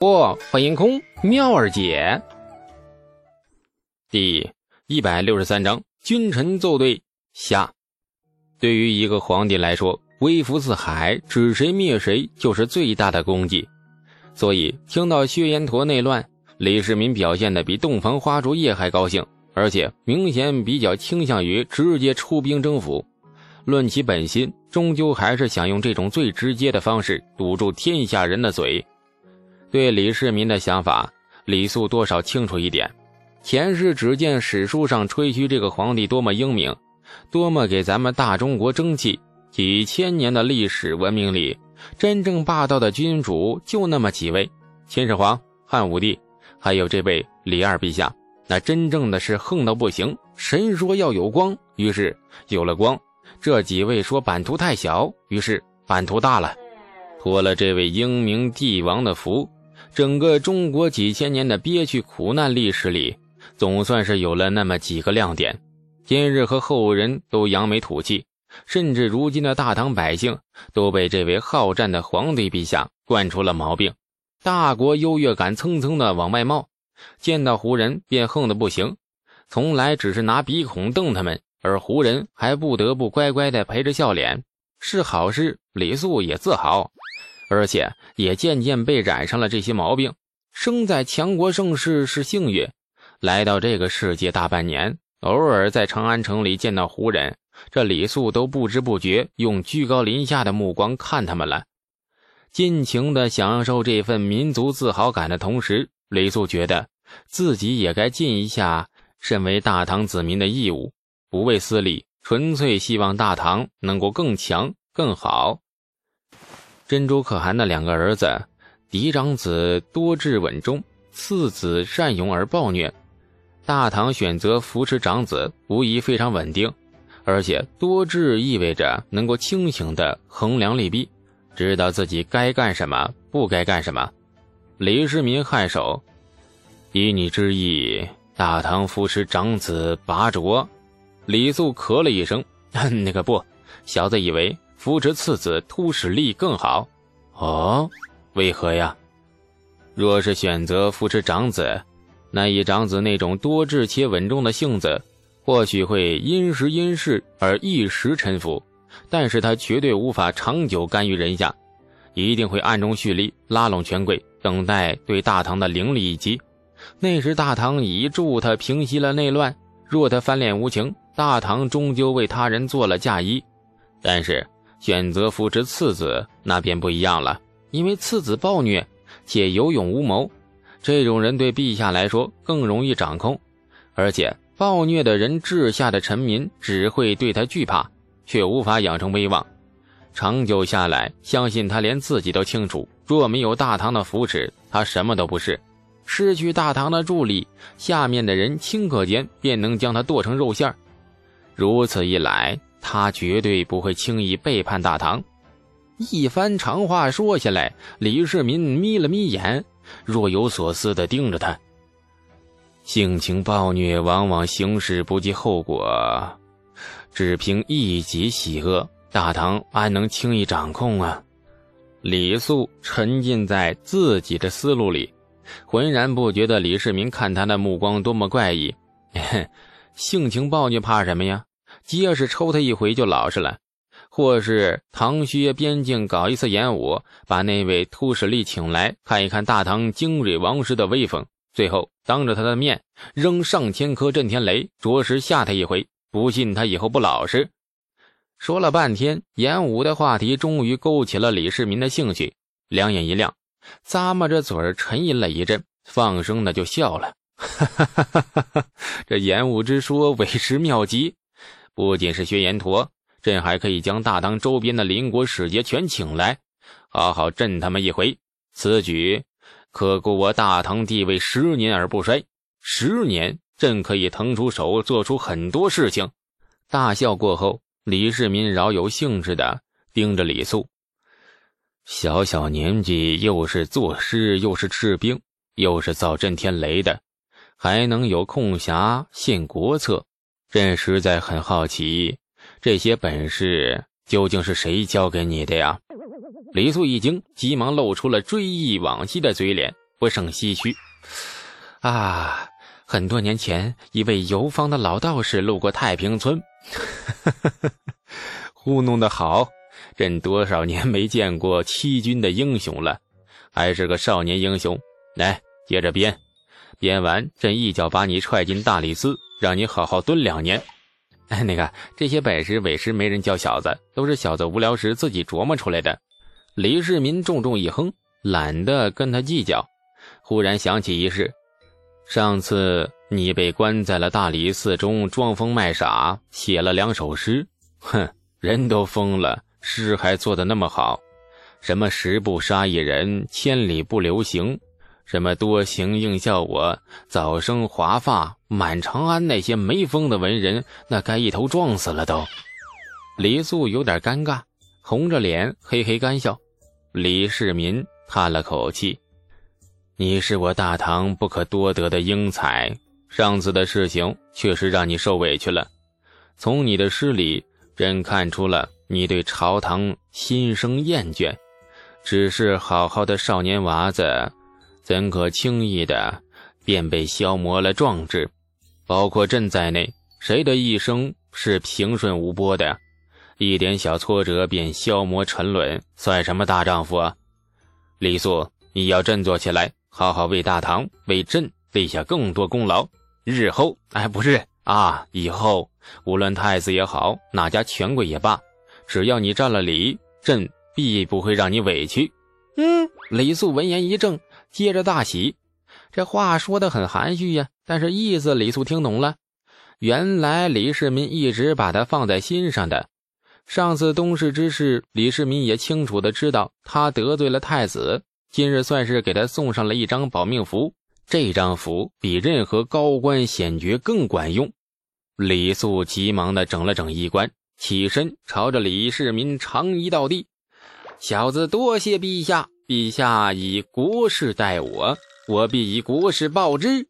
不，欢迎空妙儿姐。第一百六十三章：君臣奏对下。对于一个皇帝来说，微服四海，指谁灭谁就是最大的功绩。所以，听到薛延陀内乱，李世民表现的比洞房花烛夜还高兴，而且明显比较倾向于直接出兵征服。论其本心，终究还是想用这种最直接的方式堵住天下人的嘴。对李世民的想法，李素多少清楚一点。前世只见史书上吹嘘这个皇帝多么英明，多么给咱们大中国争气。几千年的历史文明里，真正霸道的君主就那么几位：秦始皇、汉武帝，还有这位李二陛下。那真正的是横到不行。神说要有光，于是有了光。这几位说版图太小，于是版图大了，托了这位英明帝王的福。整个中国几千年的憋屈苦难历史里，总算是有了那么几个亮点。今日和后人都扬眉吐气，甚至如今的大唐百姓都被这位好战的皇帝陛下惯出了毛病，大国优越感蹭蹭的往外冒，见到胡人便横的不行，从来只是拿鼻孔瞪他们，而胡人还不得不乖乖的陪着笑脸，是好事。李素也自豪。而且也渐渐被染上了这些毛病。生在强国盛世是幸运，来到这个世界大半年，偶尔在长安城里见到胡人，这李素都不知不觉用居高临下的目光看他们了。尽情的享受这份民族自豪感的同时，李素觉得自己也该尽一下身为大唐子民的义务，不为私利，纯粹希望大唐能够更强更好。珍珠可汗的两个儿子，嫡长子多智稳重，次子善勇而暴虐。大唐选择扶持长子，无疑非常稳定，而且多智意味着能够清醒的衡量利弊，知道自己该干什么，不该干什么。李世民颔首，依你之意，大唐扶持长子拔卓。李素咳了一声，那个不，小子以为。扶持次子突使力更好，哦，为何呀？若是选择扶持长子，那以长子那种多智且稳重的性子，或许会因时因势而一时臣服，但是他绝对无法长久甘于人下，一定会暗中蓄力，拉拢权贵，等待对大唐的凌厉一击。那时大唐已助他平息了内乱，若他翻脸无情，大唐终究为他人做了嫁衣。但是。选择扶持次子，那便不一样了。因为次子暴虐且有勇无谋，这种人对陛下来说更容易掌控。而且暴虐的人治下的臣民只会对他惧怕，却无法养成威望。长久下来，相信他连自己都清楚：若没有大唐的扶持，他什么都不是。失去大唐的助力，下面的人顷刻间便能将他剁成肉馅如此一来。他绝对不会轻易背叛大唐。一番长话说下来，李世民眯了眯眼，若有所思的盯着他。性情暴虐，往往行事不计后果，只凭一己喜恶，大唐安能轻易掌控啊？李素沉浸在自己的思路里，浑然不觉得李世民看他的目光多么怪异。性情暴虐，怕什么呀？结实抽他一回就老实了，或是唐薛边境搞一次演武，把那位突使力请来看一看大唐精锐王师的威风，最后当着他的面扔上千颗震天雷，着实吓他一回。不信他以后不老实。说了半天，演武的话题终于勾起了李世民的兴趣，两眼一亮，咂摸着嘴儿沉吟了一阵，放声的就笑了。哈哈哈哈哈！这演武之说委实妙极。不仅是薛延陀，朕还可以将大唐周边的邻国使节全请来，好好震他们一回。此举可顾我大唐地位十年而不衰。十年，朕可以腾出手做出很多事情。大笑过后，李世民饶有兴致的盯着李素。小小年纪，又是作诗，又是治兵，又是造震天雷的，还能有空暇献国策。朕实在很好奇，这些本事究竟是谁教给你的呀？李素一惊，急忙露出了追忆往昔的嘴脸。不胜唏嘘。啊，很多年前，一位游方的老道士路过太平村，糊弄的好，朕多少年没见过欺君的英雄了，还是个少年英雄。来，接着编，编完，朕一脚把你踹进大理寺，让你好好蹲两年。哎，那个，这些本事委实没人教小子，都是小子无聊时自己琢磨出来的。李世民重重一哼。懒得跟他计较，忽然想起一事：上次你被关在了大理寺中，装疯卖傻，写了两首诗。哼，人都疯了，诗还做得那么好，什么十步杀一人，千里不留行，什么多行应笑我，早生华发，满长安那些没疯的文人，那该一头撞死了都。李素有点尴尬，红着脸嘿嘿干笑。李世民。叹了口气：“你是我大唐不可多得的英才，上次的事情确实让你受委屈了。从你的诗里，朕看出了你对朝堂心生厌倦。只是好好的少年娃子，怎可轻易的便被消磨了壮志？包括朕在内，谁的一生是平顺无波的？一点小挫折便消磨沉沦，算什么大丈夫啊？”李素，你要振作起来，好好为大唐、为朕立下更多功劳。日后，哎，不是啊，以后无论太子也好，哪家权贵也罢，只要你占了理，朕必不会让你委屈。嗯，李素闻言一怔，接着大喜。这话说的很含蓄呀，但是意思李素听懂了。原来李世民一直把他放在心上的。上次东市之事，李世民也清楚的知道他得罪了太子，今日算是给他送上了一张保命符。这张符比任何高官显爵更管用。李素急忙的整了整衣冠，起身朝着李世民长揖道地：“小子多谢陛下，陛下以国事待我，我必以国事报之。”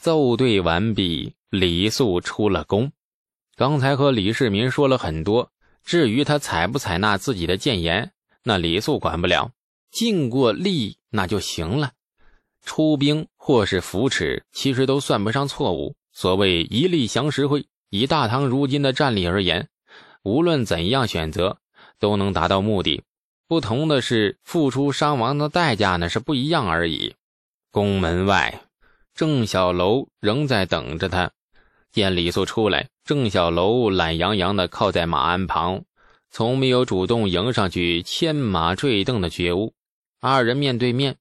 奏对完毕，李素出了宫。刚才和李世民说了很多，至于他采不采纳自己的谏言，那李素管不了，尽过力那就行了。出兵或是扶持，其实都算不上错误。所谓一力降十会，以大唐如今的战力而言，无论怎样选择，都能达到目的。不同的是，付出伤亡的代价呢是不一样而已。宫门外，郑小楼仍在等着他。见李素出来，郑小楼懒洋洋地靠在马鞍旁，从没有主动迎上去牵马坠镫的觉悟。二人面对面，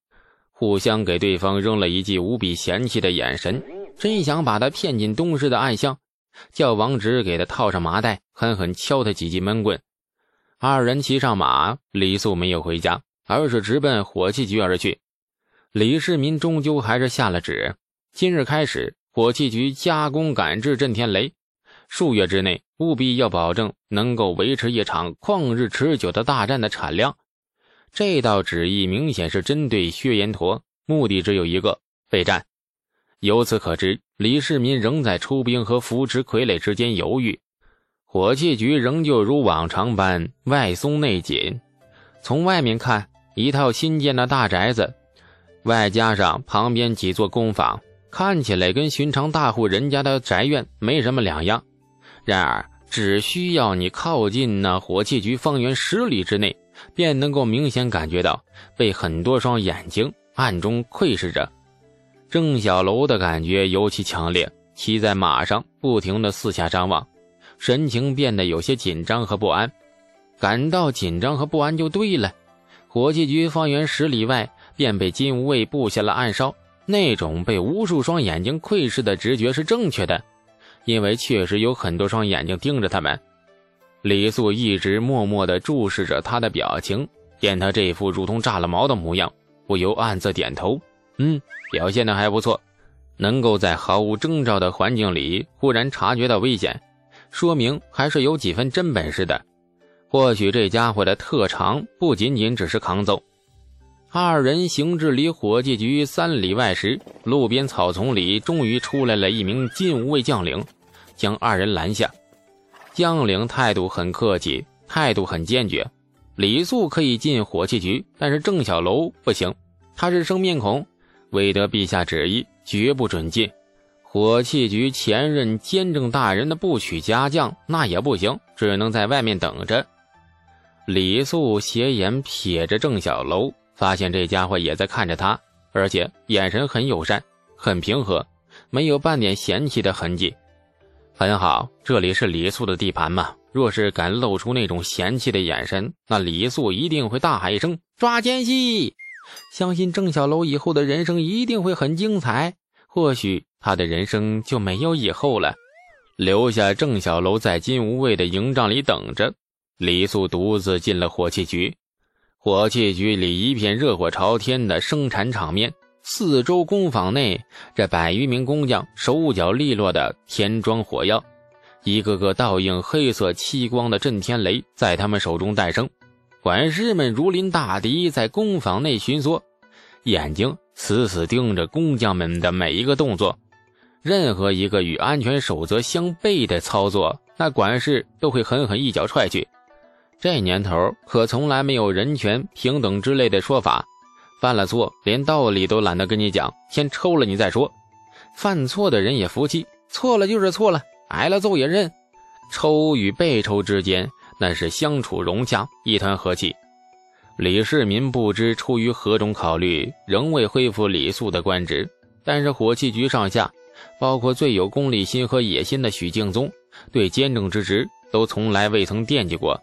互相给对方扔了一记无比嫌弃的眼神，真想把他骗进东市的暗巷，叫王直给他套上麻袋，狠狠敲他几记闷棍。二人骑上马，李素没有回家，而是直奔火器局而去。李世民终究还是下了旨，今日开始。火器局加工赶制震天雷，数月之内务必要保证能够维持一场旷日持久的大战的产量。这道旨意明显是针对薛延陀，目的只有一个：备战。由此可知，李世民仍在出兵和扶持傀儡之间犹豫。火器局仍旧如往常般外松内紧。从外面看，一套新建的大宅子，外加上旁边几座工坊。看起来跟寻常大户人家的宅院没什么两样，然而只需要你靠近那火器局方圆十里之内，便能够明显感觉到被很多双眼睛暗中窥视着。郑小楼的感觉尤其强烈，骑在马上不停地四下张望，神情变得有些紧张和不安。感到紧张和不安就对了，火器局方圆十里外便被金无畏布下了暗哨。那种被无数双眼睛窥视的直觉是正确的，因为确实有很多双眼睛盯着他们。李素一直默默地注视着他的表情，见他这副如同炸了毛的模样，不由暗自点头：“嗯，表现的还不错。能够在毫无征兆的环境里忽然察觉到危险，说明还是有几分真本事的。或许这家伙的特长不仅仅只是扛揍。”二人行至离火器局三里外时，路边草丛里终于出来了一名禁卫将领，将二人拦下。将领态度很客气，态度很坚决。李素可以进火器局，但是郑小楼不行。他是生面孔，未得陛下旨意，绝不准进。火器局前任监正大人的不许家将，那也不行，只能在外面等着。李素斜眼瞥着郑小楼，发现这家伙也在看着他，而且眼神很友善，很平和，没有半点嫌弃的痕迹。很好，这里是李素的地盘嘛。若是敢露出那种嫌弃的眼神，那李素一定会大喊一声“抓奸细”。相信郑小楼以后的人生一定会很精彩，或许他的人生就没有以后了。留下郑小楼在金无畏的营帐里等着。李素独自进了火器局，火器局里一片热火朝天的生产场面，四周工坊内，这百余名工匠手脚利落的填装火药，一个个倒映黑色漆光的震天雷在他们手中诞生。管事们如临大敌，在工坊内巡梭，眼睛死死盯着工匠们的每一个动作，任何一个与安全守则相悖的操作，那管事都会狠狠一脚踹去。这年头可从来没有人权平等之类的说法，犯了错连道理都懒得跟你讲，先抽了你再说。犯错的人也服气，错了就是错了，挨了揍也认。抽与被抽之间那是相处融洽，一团和气。李世民不知出于何种考虑，仍未恢复李素的官职，但是火器局上下，包括最有功利心和野心的许敬宗，对监正之职都从来未曾惦记过。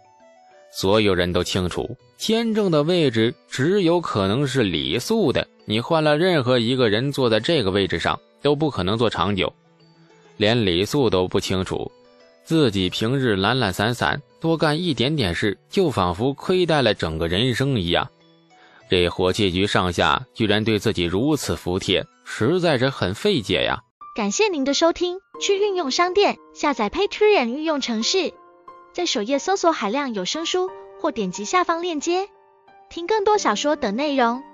所有人都清楚，监正的位置只有可能是李素的。你换了任何一个人坐在这个位置上，都不可能坐长久。连李素都不清楚，自己平日懒懒散散，多干一点点事，就仿佛亏待了整个人生一样。这火器局上下居然对自己如此服帖，实在是很费解呀！感谢您的收听，去运用商店下载 Patreon 运用城市。在首页搜索海量有声书，或点击下方链接听更多小说等内容。